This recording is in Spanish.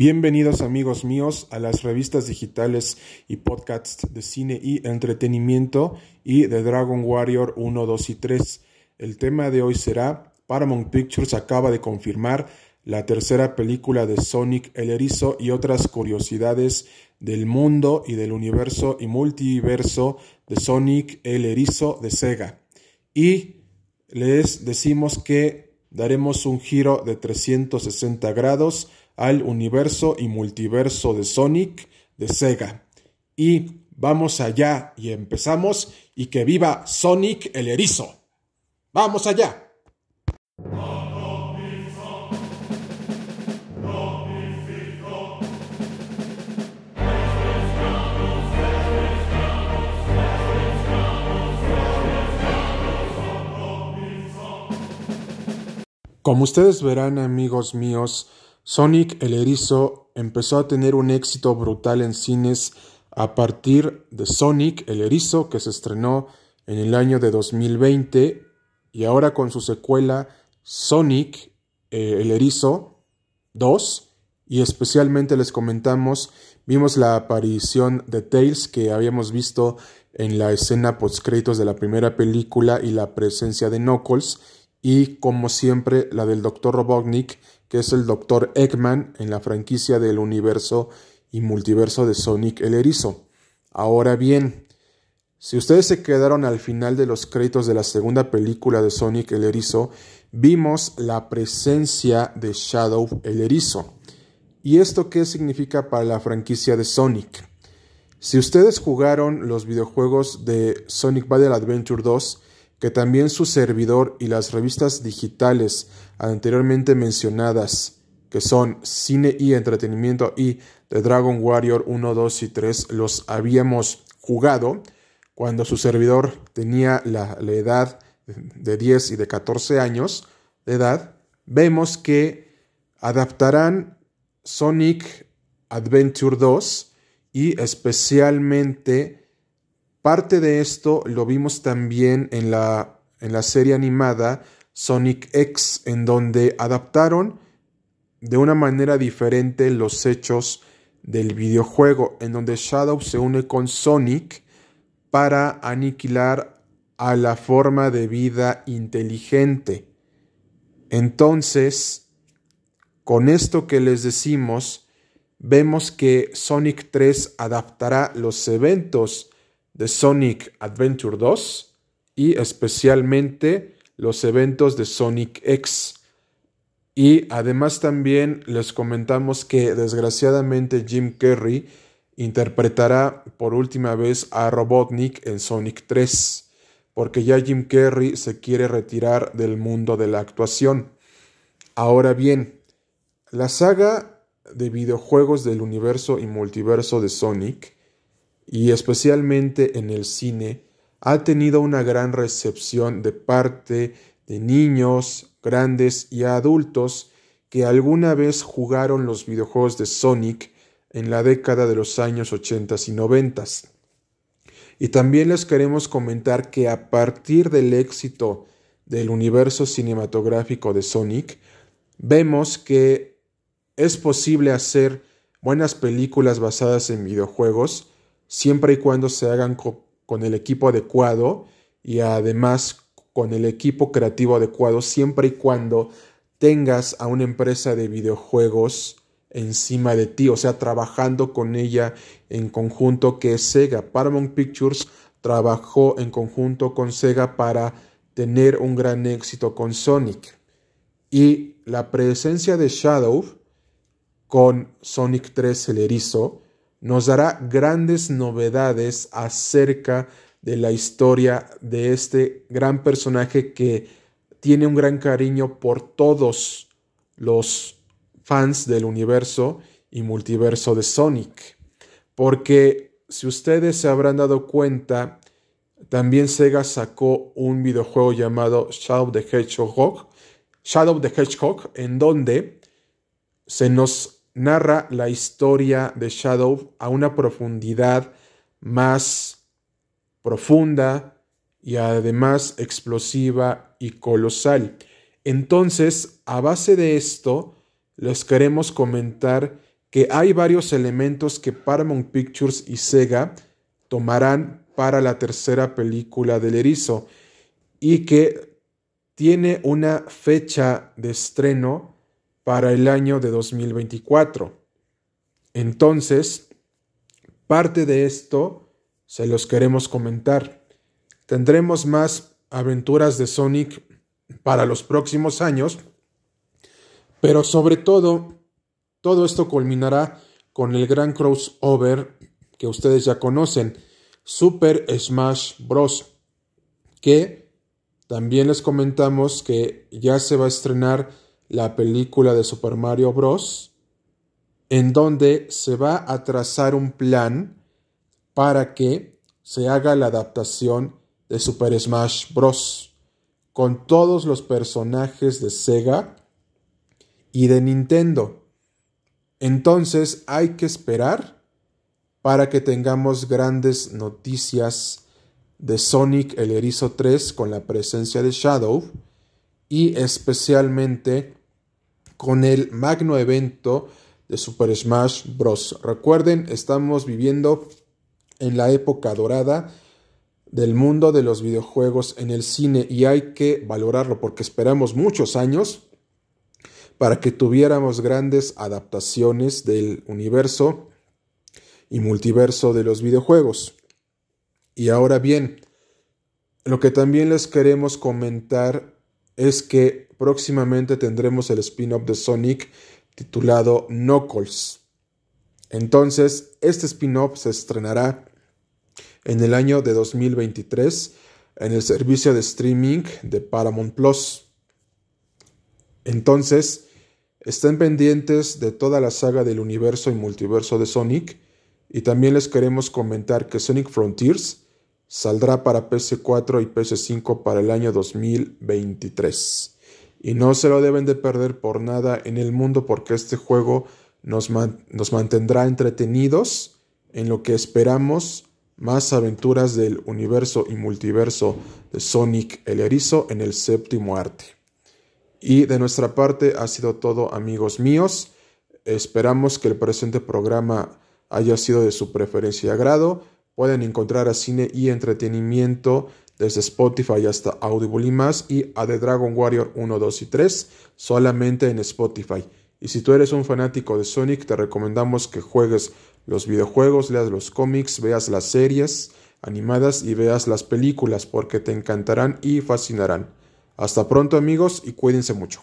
Bienvenidos amigos míos a las revistas digitales y podcasts de cine y entretenimiento y de Dragon Warrior 1, 2 y 3. El tema de hoy será Paramount Pictures acaba de confirmar la tercera película de Sonic el Erizo y otras curiosidades del mundo y del universo y multiverso de Sonic el Erizo de Sega. Y les decimos que daremos un giro de 360 grados al universo y multiverso de Sonic de Sega. Y vamos allá y empezamos y que viva Sonic el erizo. Vamos allá. Como ustedes verán, amigos míos, Sonic el Erizo empezó a tener un éxito brutal en cines a partir de Sonic el Erizo, que se estrenó en el año de 2020, y ahora con su secuela Sonic eh, el Erizo 2, y especialmente les comentamos, vimos la aparición de Tails que habíamos visto en la escena postcréditos de la primera película y la presencia de Knuckles, y como siempre la del Dr. Robotnik que es el Dr. Eggman en la franquicia del universo y multiverso de Sonic el Erizo. Ahora bien, si ustedes se quedaron al final de los créditos de la segunda película de Sonic el Erizo, vimos la presencia de Shadow el Erizo. ¿Y esto qué significa para la franquicia de Sonic? Si ustedes jugaron los videojuegos de Sonic Battle Adventure 2, que también su servidor y las revistas digitales anteriormente mencionadas, que son Cine y Entretenimiento y The Dragon Warrior 1, 2 y 3, los habíamos jugado cuando su servidor tenía la, la edad de 10 y de 14 años de edad, vemos que adaptarán Sonic Adventure 2 y especialmente Parte de esto lo vimos también en la, en la serie animada Sonic X, en donde adaptaron de una manera diferente los hechos del videojuego, en donde Shadow se une con Sonic para aniquilar a la forma de vida inteligente. Entonces, con esto que les decimos, vemos que Sonic 3 adaptará los eventos de Sonic Adventure 2 y especialmente los eventos de Sonic X. Y además también les comentamos que desgraciadamente Jim Carrey interpretará por última vez a Robotnik en Sonic 3, porque ya Jim Carrey se quiere retirar del mundo de la actuación. Ahora bien, la saga de videojuegos del universo y multiverso de Sonic y especialmente en el cine, ha tenido una gran recepción de parte de niños, grandes y adultos que alguna vez jugaron los videojuegos de Sonic en la década de los años 80 y 90. Y también les queremos comentar que a partir del éxito del universo cinematográfico de Sonic, vemos que es posible hacer buenas películas basadas en videojuegos siempre y cuando se hagan con el equipo adecuado y además con el equipo creativo adecuado, siempre y cuando tengas a una empresa de videojuegos encima de ti, o sea, trabajando con ella en conjunto que es Sega. Paramount Pictures trabajó en conjunto con Sega para tener un gran éxito con Sonic. Y la presencia de Shadow con Sonic 3 el erizo nos dará grandes novedades acerca de la historia de este gran personaje que tiene un gran cariño por todos los fans del universo y multiverso de Sonic. Porque si ustedes se habrán dado cuenta, también Sega sacó un videojuego llamado Shadow the Hedgehog, Shadow the Hedgehog, en donde se nos narra la historia de Shadow a una profundidad más profunda y además explosiva y colosal. Entonces, a base de esto, les queremos comentar que hay varios elementos que Paramount Pictures y Sega tomarán para la tercera película del erizo y que tiene una fecha de estreno para el año de 2024. Entonces, parte de esto se los queremos comentar. Tendremos más aventuras de Sonic para los próximos años, pero sobre todo, todo esto culminará con el gran crossover que ustedes ya conocen, Super Smash Bros. Que también les comentamos que ya se va a estrenar la película de Super Mario Bros. En donde se va a trazar un plan para que se haga la adaptación de Super Smash Bros. con todos los personajes de Sega y de Nintendo. Entonces hay que esperar para que tengamos grandes noticias de Sonic el Erizo 3 con la presencia de Shadow y especialmente con el magno evento de Super Smash Bros. Recuerden, estamos viviendo en la época dorada del mundo de los videojuegos en el cine y hay que valorarlo porque esperamos muchos años para que tuviéramos grandes adaptaciones del universo y multiverso de los videojuegos. Y ahora bien, lo que también les queremos comentar es que próximamente tendremos el spin-off de Sonic titulado Knuckles. Entonces, este spin-off se estrenará en el año de 2023 en el servicio de streaming de Paramount Plus. Entonces, estén pendientes de toda la saga del universo y multiverso de Sonic y también les queremos comentar que Sonic Frontiers saldrá para PS4 y PS5 para el año 2023. Y no se lo deben de perder por nada en el mundo porque este juego nos, nos mantendrá entretenidos en lo que esperamos más aventuras del universo y multiverso de Sonic el Erizo en el séptimo arte. Y de nuestra parte ha sido todo amigos míos. Esperamos que el presente programa haya sido de su preferencia y agrado. Pueden encontrar a cine y entretenimiento desde Spotify hasta Audible y más y a The Dragon Warrior 1, 2 y 3 solamente en Spotify. Y si tú eres un fanático de Sonic, te recomendamos que juegues los videojuegos, leas los cómics, veas las series animadas y veas las películas porque te encantarán y fascinarán. Hasta pronto amigos y cuídense mucho.